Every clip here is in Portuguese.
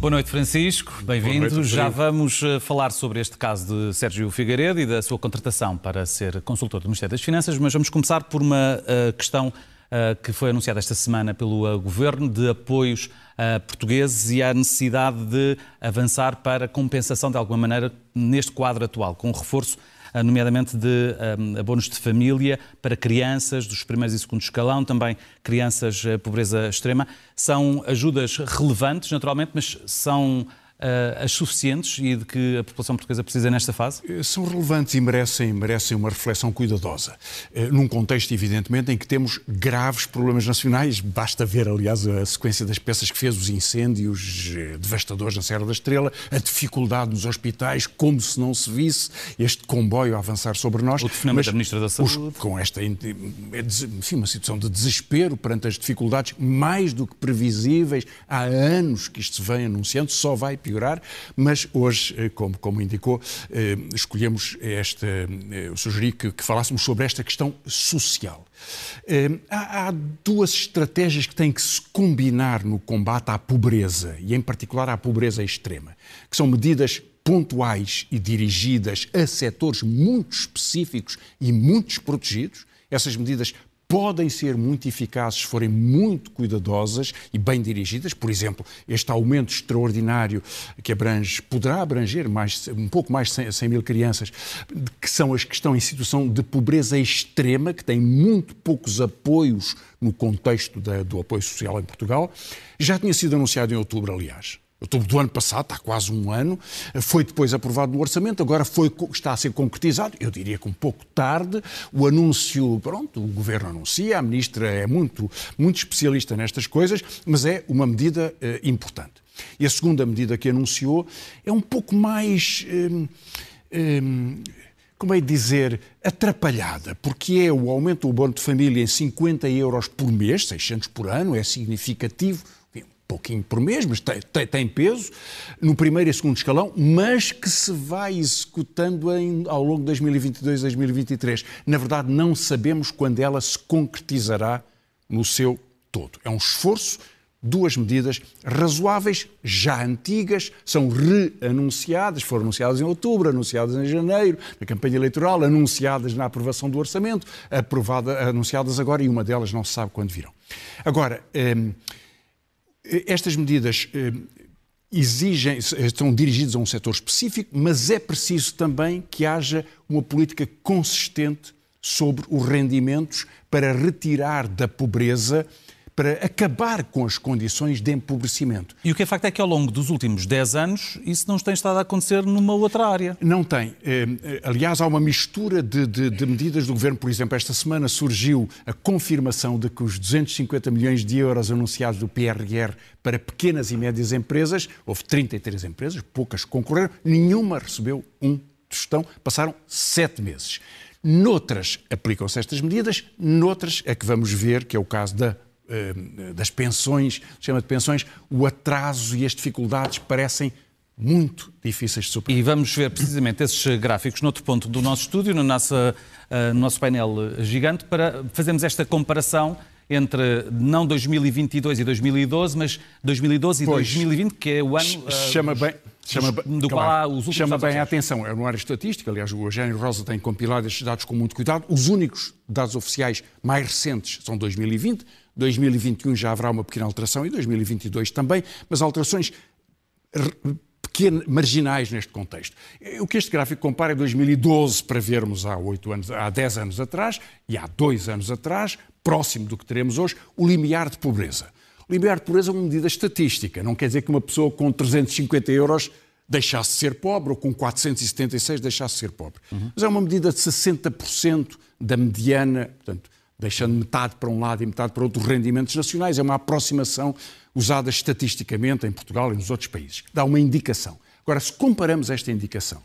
Boa noite, Francisco. Bem-vindo. Já vamos eh, falar sobre este caso de Sérgio Figueiredo e da sua contratação para ser consultor do Ministério das Finanças, mas vamos começar por uma uh, questão uh, que foi anunciada esta semana pelo Governo de apoios portugueses e a necessidade de avançar para compensação, de alguma maneira, neste quadro atual, com reforço nomeadamente de um, ah, abonos de família para crianças dos primeiros e segundo escalão, também crianças pobreza extrema. São ajudas relevantes, naturalmente, mas são uh, as suficientes e de que a população portuguesa precisa nesta fase? Eh, são relevantes e merecem, merecem uma reflexão cuidadosa. Uh, num contexto, evidentemente, em que temos graves problemas nacionais. Basta ver, aliás, a sequência das peças que fez, os incêndios devastadores na Serra da Estrela, a dificuldade nos hospitais, como se não se visse este comboio a avançar sobre nós. O telefonema da Ministra da Saúde. Os, com esta enfim, uma situação de desespero perante as dificuldades, mais do que previsíveis, há anos que isto se vem anunciando, só vai piorar piorar, mas hoje, eh, como, como indicou, eh, escolhemos esta, eu eh, sugeri que, que falássemos sobre esta questão social. Há, há duas estratégias que têm que se combinar no combate à pobreza, e em particular à pobreza extrema, que são medidas pontuais e dirigidas a setores muito específicos e muito desprotegidos. Essas medidas podem ser muito eficazes se forem muito cuidadosas e bem dirigidas. Por exemplo, este aumento extraordinário que abrange, poderá abranger mais, um pouco mais de 100 mil crianças, que são as que estão em situação de pobreza extrema, que têm muito poucos apoios no contexto da, do apoio social em Portugal. Já tinha sido anunciado em outubro, aliás outubro do ano passado, está quase um ano, foi depois aprovado no orçamento, agora foi, está a ser concretizado, eu diria que um pouco tarde, o anúncio, pronto, o governo anuncia, a ministra é muito, muito especialista nestas coisas, mas é uma medida eh, importante. E a segunda medida que anunciou é um pouco mais. Eh, eh, como é dizer, atrapalhada, porque é o aumento do abono de família em 50 euros por mês, 600 por ano, é significativo, pouquinho por mês, mas tem, tem, tem, peso, no primeiro e segundo escalão, mas que se vai executando em, ao longo de 2022 e 2023. Na verdade, não sabemos quando ela se concretizará no seu todo. É um esforço, duas medidas razoáveis, já antigas, são reanunciadas, foram anunciadas em outubro, anunciadas em janeiro, na campanha eleitoral, anunciadas na aprovação do orçamento, aprovada, anunciadas agora e uma delas não se sabe quando virão. Agora, hum, estas medidas eh, exigem, estão dirigidas a um setor específico, mas é preciso também que haja uma política consistente sobre os rendimentos para retirar da pobreza para acabar com as condições de empobrecimento. E o que é facto é que ao longo dos últimos 10 anos isso não tem estado a acontecer numa outra área. Não tem. Eh, aliás, há uma mistura de, de, de, medidas do Governo. Por exemplo, esta semana surgiu a confirmação de que os 250 milhões de euros anunciados do PRR para pequenas e médias empresas, houve 33 empresas, poucas concorreram, nenhuma recebeu um tostão, passaram sete meses. Noutras aplicam-se estas medidas, noutras é que vamos ver, que é o caso da das pensões, chama de pensões, o atraso e as dificuldades parecem muito difíceis de superar. E vamos ver precisamente esses gráficos noutro ponto do nosso estúdio, no nosso, no nosso painel gigante, para fazermos esta comparação entre não 2022 e 2012, mas 2012 e pois, 2020, que é o ano uh, chama bem, chama, do qual há os últimos Chama bem a atenção, é no área estatística, aliás, o Eugênio Rosa tem compilado estes dados com muito cuidado. Os únicos dados oficiais mais recentes são 2020, 2021 já haverá uma pequena alteração e 2022 também, mas alterações pequenas, marginais neste contexto. O que este gráfico compara é 2012 para vermos há, 8 anos, há 10 anos atrás e há 2 anos atrás, próximo do que teremos hoje, o limiar de pobreza. O limiar de pobreza é uma medida estatística, não quer dizer que uma pessoa com 350 euros deixasse de ser pobre ou com 476 deixasse de ser pobre. Uhum. Mas é uma medida de 60% da mediana, portanto, deixando metade para um lado e metade para outro rendimentos nacionais. É uma aproximação usada estatisticamente em Portugal e nos outros países. Dá uma indicação. Agora, se comparamos esta indicação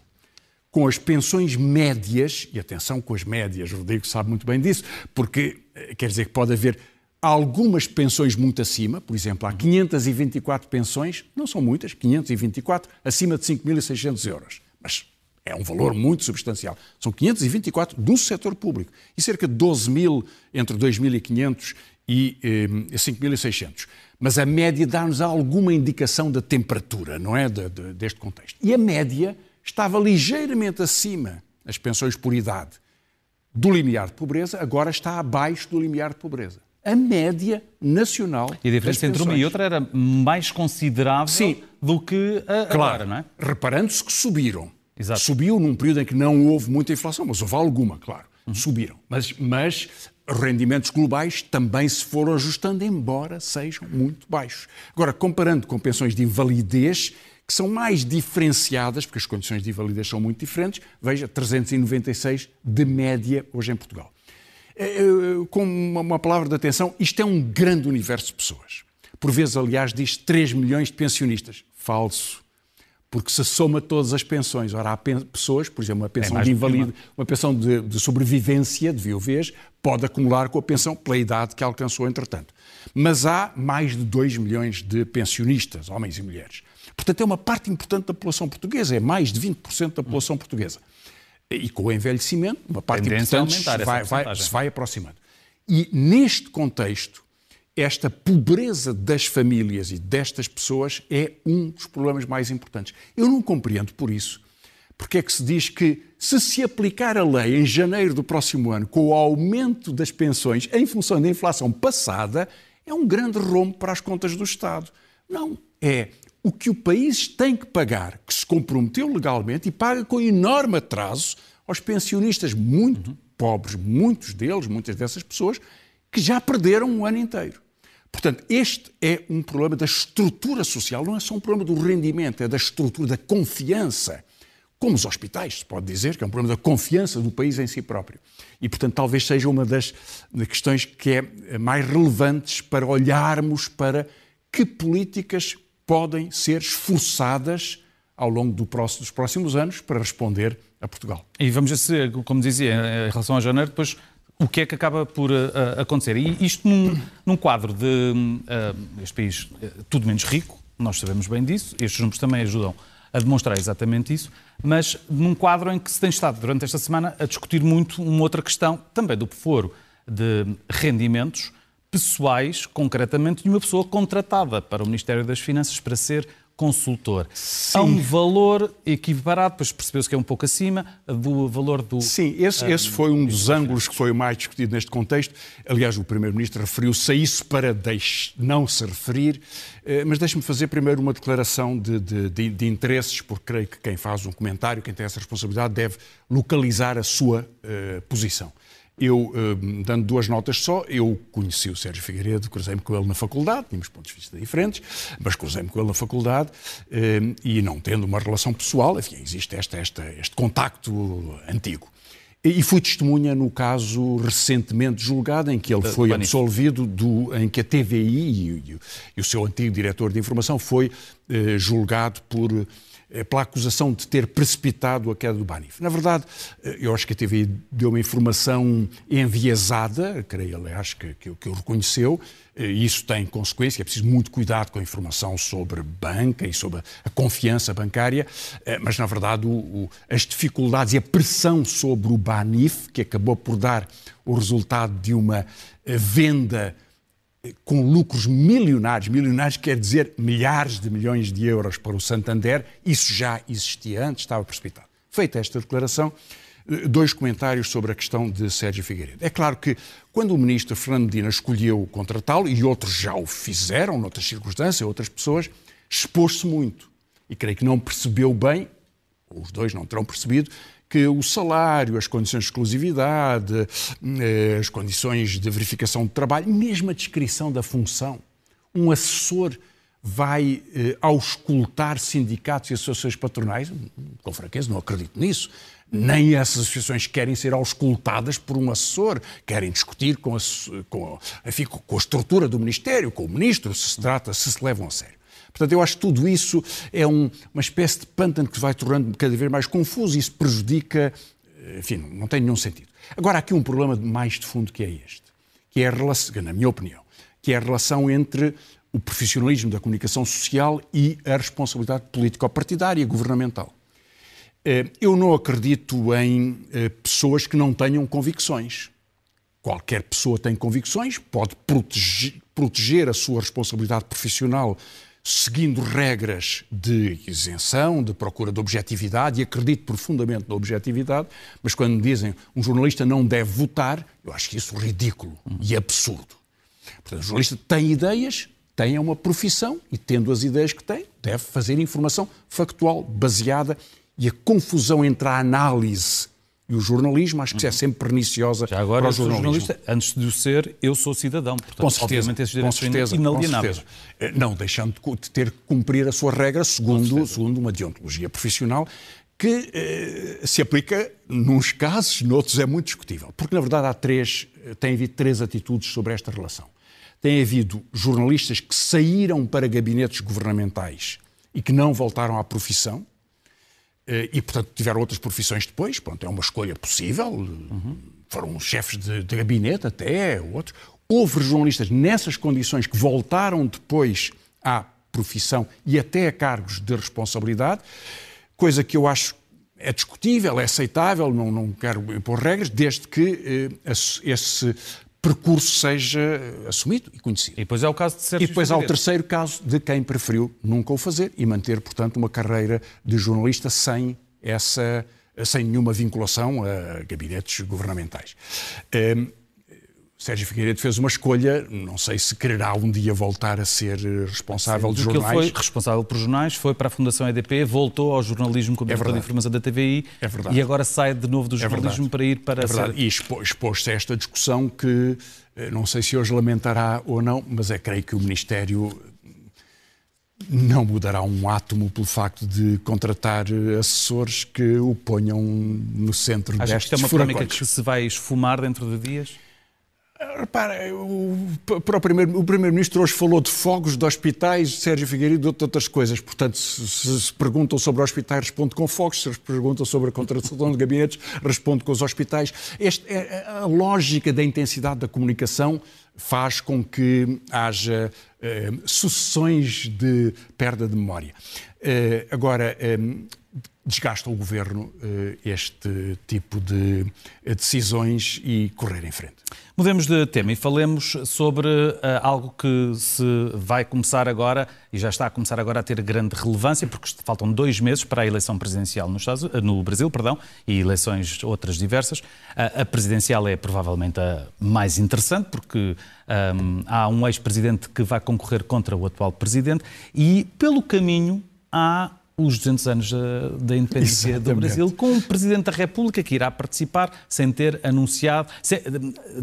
com as pensões médias, e atenção com as médias, o Rodrigo sabe muito bem disso, porque eh, quer dizer que pode haver algumas pensões muito acima, por exemplo, há 524 pensões, não são muitas, 524, acima de 5.600 euros. Mas é um valor muito substancial. São 524 do setor público e cerca de 12 mil entre 2.500 e eh, 5.600. Mas a média dá-nos alguma indicação da temperatura, não é? De, de, deste contexto. E a média estava ligeiramente acima, as pensões por idade, do limiar de pobreza, agora está abaixo do limiar de pobreza. A média nacional. E a diferença entre uma e outra era mais considerável Sim, do que a, claro, agora, não é? Reparando-se que subiram. Exato. Subiu num período em que não houve muita inflação, mas houve alguma, claro. Uhum. Subiram. Mas, mas rendimentos globais também se foram ajustando, embora sejam muito baixos. Agora, comparando com pensões de invalidez, que são mais diferenciadas, porque as condições de invalidez são muito diferentes, veja, 396 de média hoje em Portugal. É, é, com uma palavra de atenção, isto é um grande universo de pessoas. Por vezes, aliás, diz 3 milhões de pensionistas. Falso. Porque se soma todas as pensões. Ora, há pessoas, por exemplo, uma pensão é de invalide, uma pensão de, de, sobrevivência, de viuvez, pode acumular com a pensão pela idade que alcançou, entretanto. Mas há mais de 2 milhões de pensionistas, homens e mulheres. Portanto, é uma parte importante da população portuguesa, é mais de 20% da população portuguesa. E com o envelhecimento, uma parte importante se vai, vai, se vai aproximando. E neste contexto, esta pobreza das famílias e destas pessoas é um dos problemas mais importantes. Eu não compreendo por isso porque é que se diz que se se aplicar a lei em janeiro do próximo ano com o aumento das pensões em função da inflação passada, é um grande rombo para as contas do Estado. Não, é o que o país tem que pagar, que se comprometeu legalmente e paga com enorme atraso aos pensionistas muito uhum. pobres, muitos deles, muitas dessas pessoas, que já perderam um ano inteiro. Portanto, este é um problema da estrutura social, não é só um problema do rendimento, é da estrutura, da confiança. Como os hospitais, se pode dizer, que é um problema da confiança do país em si próprio. E, portanto, talvez seja uma das questões que é mais relevantes para olharmos para que políticas podem ser esforçadas ao longo do próximo, dos próximos anos para responder a Portugal. E vamos ver, como dizia, em relação a janeiro, depois o que é que acaba por uh, acontecer. E isto num, num quadro de uh, este país uh, tudo menos rico, nós sabemos bem disso, estes números também ajudam a demonstrar exatamente isso, mas num quadro em que se tem estado durante esta semana a discutir muito uma outra questão, também do foro de rendimentos, pessoais, concretamente, de uma pessoa contratada para o Ministério das Finanças para ser consultor. Sim. Há um valor equiparado, depois percebeu-se que é um pouco acima do valor do. Sim, esse, esse foi um dos ângulos que foi mais discutido neste contexto. Aliás, o Primeiro-Ministro referiu-se a isso para deixe, não se referir. Eh, mas deixe-me fazer primeiro uma declaração de, de, de, de, interesses, porque creio que quem faz um comentário, quem tem essa responsabilidade, deve localizar a sua uh, posição. Eu, eh, dando duas notas só, eu conheci o Sérgio Figueiredo, cruzei-me com ele na faculdade, tínhamos pontos de vista diferentes, mas cruzei-me com ele na faculdade eh, e não tendo uma relação pessoal, enfim, existe esta, esta, este contacto antigo. E fui testemunha no caso recentemente julgado, em que ele foi absolvido, do, em que a TVI e, e, e, o seu antigo diretor de informação foi eh, julgado por eh, pela acusação de ter precipitado a queda do Banif. Na verdade, eh, eu acho que a TV deu uma informação enviesada, creio, aliás, que, que, que o reconheceu, eh, e isso tem consequência, é preciso muito cuidado com a informação sobre banca e sobre a confiança bancária, mas, na verdade, o, o, as dificuldades e a pressão sobre o Banif, que acabou por dar o resultado de uma venda com lucros milionários, milionários quer dizer milhares de milhões de euros para o Santander, isso já existia antes, estava precipitado. Feita esta declaração, eh, dois comentários sobre a questão de Sérgio Figueiredo. É claro que quando o ministro Fernando Medina escolheu contratá-lo, e outros já o fizeram, noutras circunstâncias, outras pessoas, expôs-se muito. E creio que não percebeu bem, os dois não terão percebido, que o salário, as condições de exclusividade, eh, as condições de verificação de trabalho, mesmo a descrição da função, um assessor vai eh, auscultar sindicatos e associações patronais? Com franqueza, não acredito nisso. Nem essas associações querem ser auscultadas por um assessor, querem discutir com a, com, enfim, com a estrutura do Ministério, com o Ministro, se se trata, se se levam a sério. Portanto, eu acho que tudo isso é um, uma espécie de pântano que se vai tornando cada vez mais confuso e isso prejudica, eh, enfim, não tem nenhum sentido. Agora, há aqui um problema mais de fundo que é este, que é a relação, na minha opinião, que é a relação entre o profissionalismo da comunicação social e a responsabilidade político-partidária governamental. Eh, eu não acredito em eh, pessoas que não tenham convicções. qualquer pessoa tem convicções, pode proteger, proteger a sua responsabilidade profissional seguindo regras de isenção, de procura de objetividade, e acredito profundamente na objetividade, mas quando dizem um jornalista não deve votar, eu acho que isso ridículo e absurdo. Portanto, o jornalista tem ideias, tem uma profissão e, tendo as ideias que tem, deve fazer informação factual, baseada, e a confusão entre a análise e o jornalismo, acho que isso é sempre perniciosa Já agora, para o jornalismo. jornalista, antes de o ser, eu sou cidadão. Portanto, Com certeza, obviamente esses com direitos certeza, são inalienáveis. com certeza. Não deixando de ter que cumprir a sua regra segundo, segundo uma deontologia profissional que eh, se aplica nos casos, noutros é muito discutível. Porque, na verdade, há três, eh, tem havido três atitudes sobre esta relação. Tem havido jornalistas que saíram para gabinetes governamentais e que não voltaram à profissão, e, portanto, tiveram outras profissões depois. Pronto, é uma escolha possível. Uhum. Foram chefes de, de gabinete até, outros. Houve jornalistas nessas condições que voltaram depois à profissão e até a cargos de responsabilidade, coisa que eu acho é discutível, é aceitável, não, não quero impor regras, desde que eh, esse percurso seja assumido e conhecido. E depois é o caso de Sérgio E depois há o terceiro caso de quem preferiu nunca o fazer e manter, portanto, uma carreira de jornalista sem essa sem nenhuma vinculação a gabinetes governamentais. Hum, Sérgio Figueiredo fez uma escolha, não sei se quererá um dia voltar a ser responsável de Do que ele jornais. foi responsável por jornais, foi para a Fundação EDP, voltou ao jornalismo como diretor de informação da TVI É verdade. e agora sai de novo do É jornalismo para ir para É verdade. ser... E expo- expôs-se a esta discussão que eh, não sei se hoje lamentará ou não, mas é creio que o Ministério não mudará um átomo pelo facto de contratar eh, assessores que o ponham no centro Acho que destes isto é uma polémica que se vai esfumar dentro de dias? Repara, o, para o primeiro, o Primeiro-Ministro hoje falou de fogos, de hospitais, de Sérgio Figueiredo de outras coisas. Portanto, se, se perguntam sobre hospitais, responde com fogos. Se perguntam sobre a contratação de gabinetes, responde com os hospitais. Este, é- a lógica da intensidade da comunicação faz com que haja eh, sucessões de perda de memória. Eh, agora, eh, desgasta o governo eh, este tipo de eh, decisões e correr em frente. Mudemos de tema e falemos sobre ah, algo que se vai começar agora e já está a começar agora a ter grande relevância, porque faltam dois meses para a eleição presidencial nos Estados, no Brasil perdão, e eleições outras diversas. A presidencial é provavelmente a mais interessante, porque ahm, há um ex-presidente que vai concorrer contra o atual presidente e, pelo caminho, há os 200 anos da, da independência do Exatamente. Brasil, com um Presidente da República que irá participar sem ter anunciado, sem,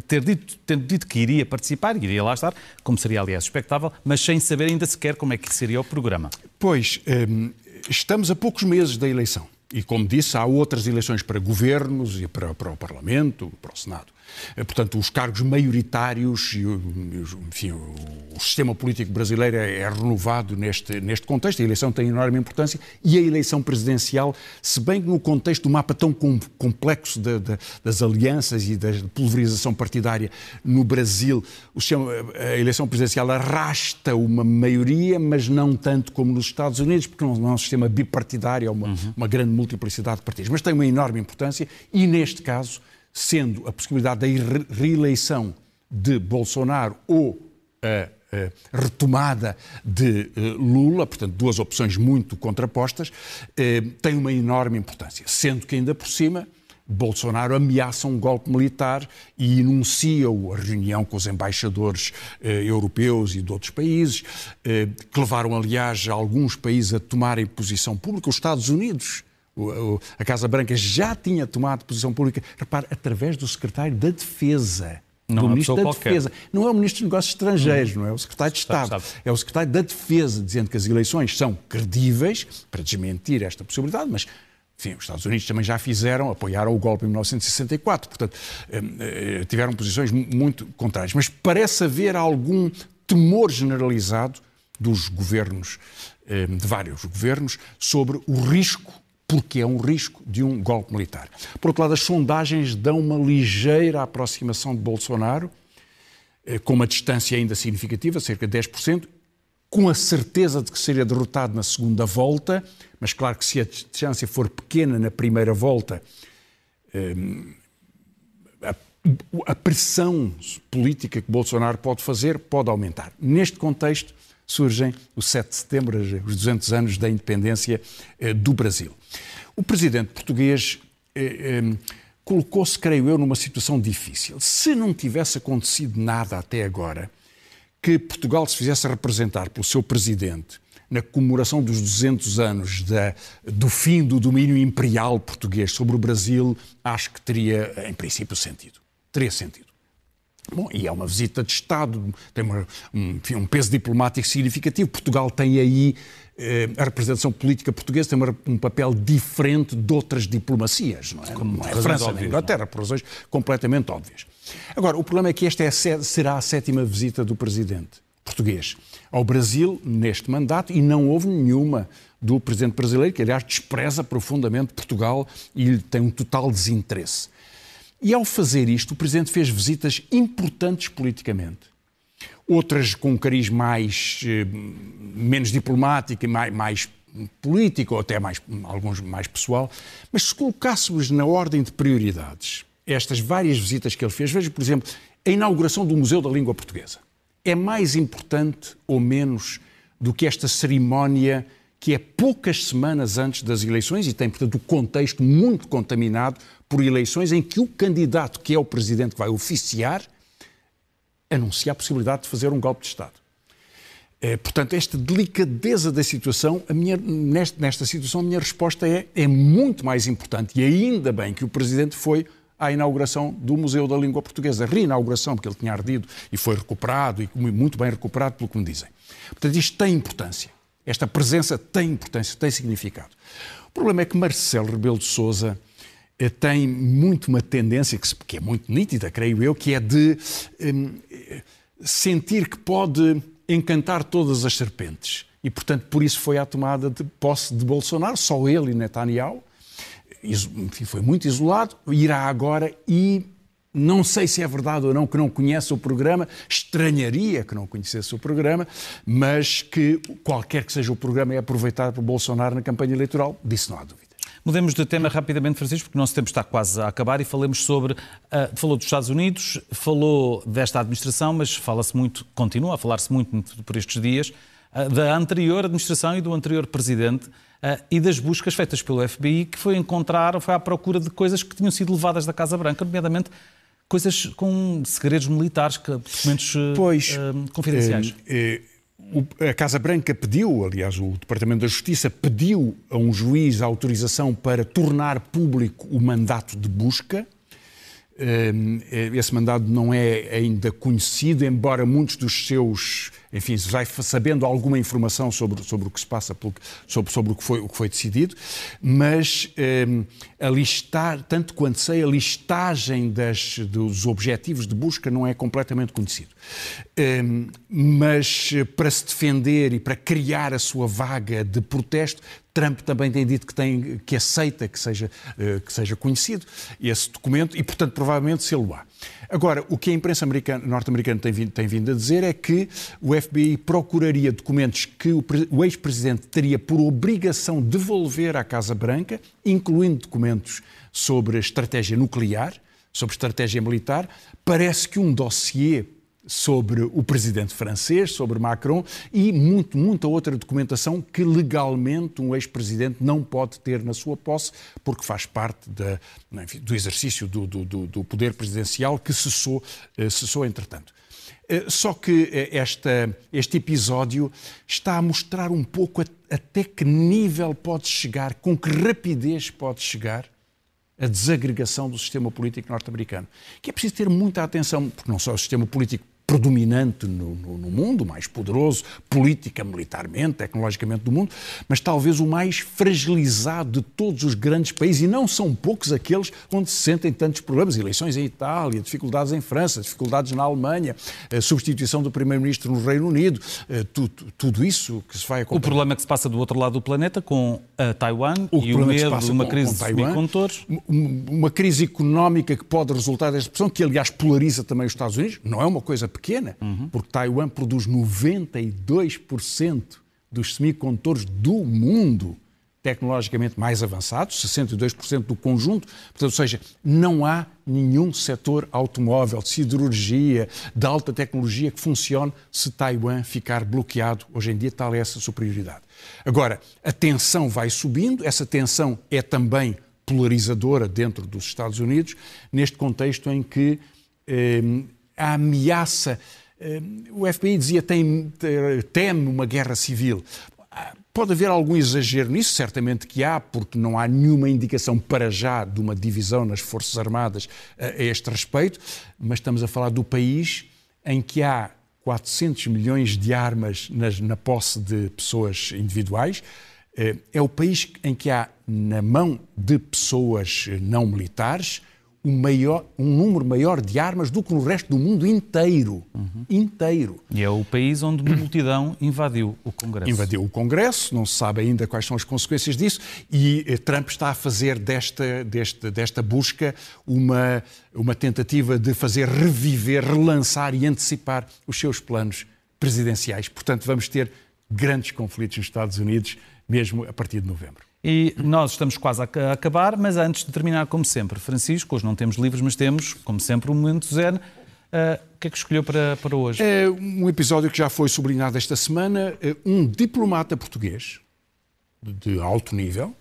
ter dito, tendo dito que iria participar, iria lá estar, como seria aliás expectável, mas sem saber ainda sequer como é que seria o programa. Pois, hum, estamos a poucos meses da eleição. E, como disse, há outras eleições para governos e para, para o Parlamento, para o Senado. Eh, Portanto, os cargos maioritários e, enfim, o, sistema político brasileiro é, é renovado neste, neste contexto. A eleição tem enorme importância e a eleição presidencial, se bem que no contexto do mapa tão com- complexo da- da- das alianças e da pulverização partidária no Brasil, sistema- a eleição presidencial arrasta uma maioria, mas não tanto como nos Estados Unidos, porque não não é um sistema bipartidário, é uma, uma grande multiplicidade de partidos. Mas tem uma enorme importância e, neste caso, sendo a possibilidade da re- reeleição de Bolsonaro ou a, retomada de eh, Lula, portanto, duas opções muito contrapostas, eh, tem uma enorme importância. Sendo que, ainda por cima, Bolsonaro ameaça um golpe militar e enuncia a reunião com os embaixadores eh, europeus e de outros países, que levaram, aliás, alguns países a tomarem posição pública. Os Estados Unidos, o- o- a Casa Branca já tinha tomado posição pública, repare, através do secretário da Defesa. Não do é Ministro da qualquer. Defesa. Não é o Ministro dos Negócios Estrangeiros, não é o Secretário de Sabe, Estado. sabe. É o Secretário da Defesa, dizendo que as eleições são credíveis, para desmentir esta possibilidade, mas enfim, os Estados Unidos também já fizeram, apoiaram o golpe em 1964, portanto, eh, eh, tiveram posições mu- muito contrárias. Mas parece haver algum temor generalizado dos governos, eh, de vários governos, sobre o risco porque é um risco de um golpe militar. Por outro lado, as sondagens dão uma ligeira aproximação de Bolsonaro, eh, com uma distância ainda significativa, cerca de 10%, com a certeza de que seria derrotado na segunda volta, mas claro que se a distância for pequena na primeira volta, eh, a a pressão política que Bolsonaro pode fazer pode aumentar. Neste contexto, surgem o 7 de setembro, os 200 anos da independência eh, do Brasil. O presidente português eh, colocou-se, creio eu, numa situação difícil. Se não tivesse acontecido nada até agora, que Portugal se fizesse representar pelo seu presidente na comemoração dos 200 anos da, do fim do domínio imperial português sobre o Brasil, acho que teria, em princípio, sentido. Teria sentido. Bom, e é uma visita de Estado, tem uma, um, um, peso diplomático significativo. Portugal tem aí, eh, a representação política portuguesa tem uma, um papel diferente de outras diplomacias, não é? Como não é França nem a Inglaterra, por razões completamente óbvias. Agora, o problema é que esta é será a sétima visita do presidente português ao Brasil neste mandato e não houve nenhuma do presidente brasileiro, que aliás despreza profundamente Portugal e tem um total desinteresse. E ao fazer isto, o Presidente fez visitas importantes politicamente. Outras com um cariz mais, eh, menos diplomático e mais, mais político, ou até mais, alguns mais pessoal. Mas se colocássemos na ordem de prioridades estas várias visitas que ele fez, veja, por exemplo, a inauguração do Museu da Língua Portuguesa. É mais importante ou menos do que esta cerimónia que é poucas semanas antes das eleições e tem, portanto, o contexto muito contaminado por eleições em que o candidato, que é o presidente que vai oficiar, anuncia a possibilidade de fazer um golpe de Estado. É, portanto, esta delicadeza da situação, a minha, nesta, nesta situação, a minha resposta é, é muito mais importante. E ainda bem que o Presidente foi à inauguração do Museu da Língua Portuguesa. Reinauguração, porque ele tinha ardido e foi recuperado, e muito bem recuperado, pelo que me dizem. Portanto, isto tem importância. Esta presença tem importância, tem significado. O problema é que Marcelo Rebelo de Sousa eh, tem muito uma tendência, que, é muito nítida, creio eu, que é de um, sentir que pode encantar todas as serpentes. E, portanto, por isso foi à tomada de posse de Bolsonaro, só ele e Netanyahu. Enfim, foi muito isolado, irá agora e não sei se é verdade ou não que não conhece o programa, estranharia que não conhecesse o programa, mas que qualquer que seja o programa é aproveitado por Bolsonaro na campanha eleitoral, disso não há dúvida. Mudemos de tema rapidamente, Francisco, porque o nosso tempo está quase a acabar e falemos sobre. Uh, falou dos Estados Unidos, falou desta administração, mas fala-se muito, continua a falar-se muito por estes dias, uh, da anterior administração e do anterior presidente. Uh, e das buscas feitas pelo FBI, que foi encontrar, foi à procura de coisas que tinham sido levadas da Casa Branca, nomeadamente coisas com segredos militares, documentos pois, confidenciais. Eh, a Casa Branca pediu, aliás, o Departamento da Justiça pediu a um juiz a autorização para tornar público o mandato de busca. Esse mandado não é ainda conhecido, embora muitos dos seus enfim, vai sabendo alguma informação sobre, sobre o que se passa, sobre, sobre o, que foi, o que foi decidido, mas um, a listar, tanto quanto sei, a listagem das, dos objetivos de busca não é completamente conhecido. Um, mas para se defender e para criar a sua vaga de protesto, Trump também tem dito que, tem, que aceita que seja, uh, que seja conhecido esse documento e, portanto, provavelmente se lo há. Agora, o que a imprensa norte-americana tem, tem, vindo a dizer é que o FBI procuraria documentos que o, o ex-presidente teria por obrigação devolver à Casa Branca, incluindo documentos sobre estratégia nuclear, sobre estratégia militar. Parece que um dossiê sobre o presidente francês, sobre Macron e muito, muita outra documentação que legalmente um ex-presidente não pode ter na sua posse, porque faz parte da, enfim, do exercício do, do, do, poder presidencial que cessou, eh, cessou entretanto. Eh, só que eh, esta, este episódio está a mostrar um pouco até que nível pode chegar, com que rapidez pode chegar a desagregação do sistema político norte-americano. Que é preciso ter muita atenção, porque não só o sistema político predominante no, no, no, mundo, o mais poderoso, política, militarmente, tecnologicamente do mundo, mas talvez o mais fragilizado de todos os grandes países, e não são poucos aqueles onde se sentem tantos problemas, eleições em Itália, dificuldades em França, dificuldades na Alemanha, a substituição do primeiro-ministro no Reino Unido, eh, tudo, tudo, isso que se vai acontecer. O problema que se passa do outro lado do planeta, com a Taiwan o e o medo de uma com, crise com Taiwan, de semicondutores. Uma crise económica que pode resultar desta pressão, que aliás polariza também os Estados Unidos, não é uma coisa pequena, pequena, uhum. porque Taiwan produz 92% dos semicondutores do mundo. tecnologicamente mais avançados, 62% do conjunto, portanto, ou seja, não há nenhum setor automóvel, de siderurgia, de alta tecnologia que funcione se Taiwan ficar bloqueado. Hoje em dia tal é essa superioridade. Agora, a tensão vai subindo, essa tensão é também polarizadora dentro dos Estados Unidos, neste contexto em que eh, a ameaça. Eh, o FBI dizia tem, teme uma guerra civil. Pode haver algum exagero nisso, certamente que há, porque não há nenhuma indicação para já de uma divisão nas Forças Armadas a este respeito, mas estamos a falar do país em que há 400 milhões de armas na posse de pessoas individuais. Eh, é o país em que há na mão de pessoas não militares um, maior, um número maior de armas do que no resto do mundo inteiro. Uhum. Inteiro. E é o país onde uma multidão invadiu o Congresso. Invadiu o Congresso, não se sabe ainda quais são as consequências disso, e eh, Trump está a fazer desta, desta, desta busca uma, uma tentativa de fazer reviver, relançar e antecipar os seus planos presidenciais. Portanto, vamos ter grandes conflitos nos Estados Unidos, mesmo a partir de novembro. E nós estamos quase a acabar, mas antes de terminar, como sempre, Francisco, hoje não temos livros, mas temos, como sempre, o um Momento Zen. Uh, o que é que escolheu para, para hoje? É um episódio que já foi sublinhado esta semana. É um diplomata português, de alto nível,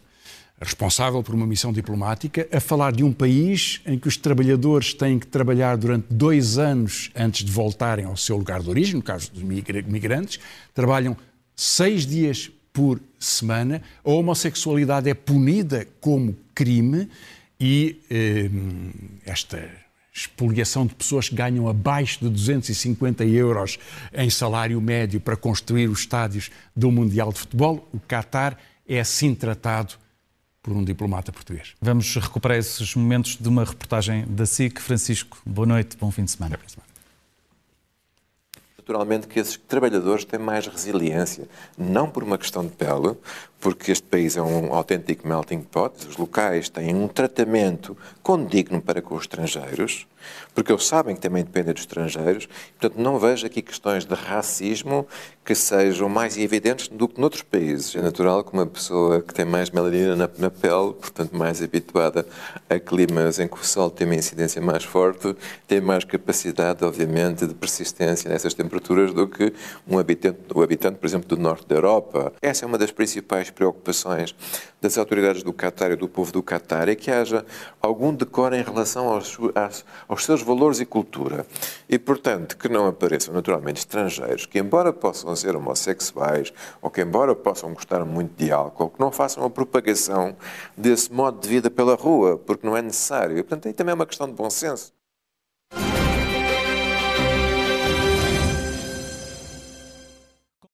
responsável por uma missão diplomática, a falar de um país em que os trabalhadores têm que trabalhar durante dois anos antes de voltarem ao seu lugar de origem, no caso dos migrantes, trabalham seis dias por semana. A homossexualidade é punida como crime e eh, esta expoliação de pessoas que ganham abaixo de 250 euros em salário médio para construir os estádios do Mundial de Futebol, o Qatar é assim tratado por um diplomata português. Vamos recuperar esses momentos de uma reportagem da SIC. Francisco, boa noite, bom fim de semana. Naturalmente que esses trabalhadores têm mais resiliência, não por uma questão de pele, porque este país é um autêntico melting pot, os locais têm um tratamento condigno para com os estrangeiros, porque eles sabem que também dependem dos estrangeiros, portanto não vejo aqui questões de racismo que sejam mais evidentes do que noutros países. É natural que uma pessoa que tem mais melanina na, na pele, portanto mais habituada a climas em que o sol tem uma incidência mais forte, tem mais capacidade, obviamente, de persistência nessas temperaturas do que um habitante, o habitante, por exemplo, do norte da Europa. Essa é uma das principais preocupações das autoridades do Qatar e do povo do Qatar é que haja algum decoro em relação aos, aos seus valores e cultura. E, portanto, que não apareçam naturalmente estrangeiros que, embora possam ser homossexuais ou que, embora possam gostar muito de álcool, que não façam a propagação desse modo de vida pela rua, porque não é necessário. E, portanto, aí também é uma questão de bom senso.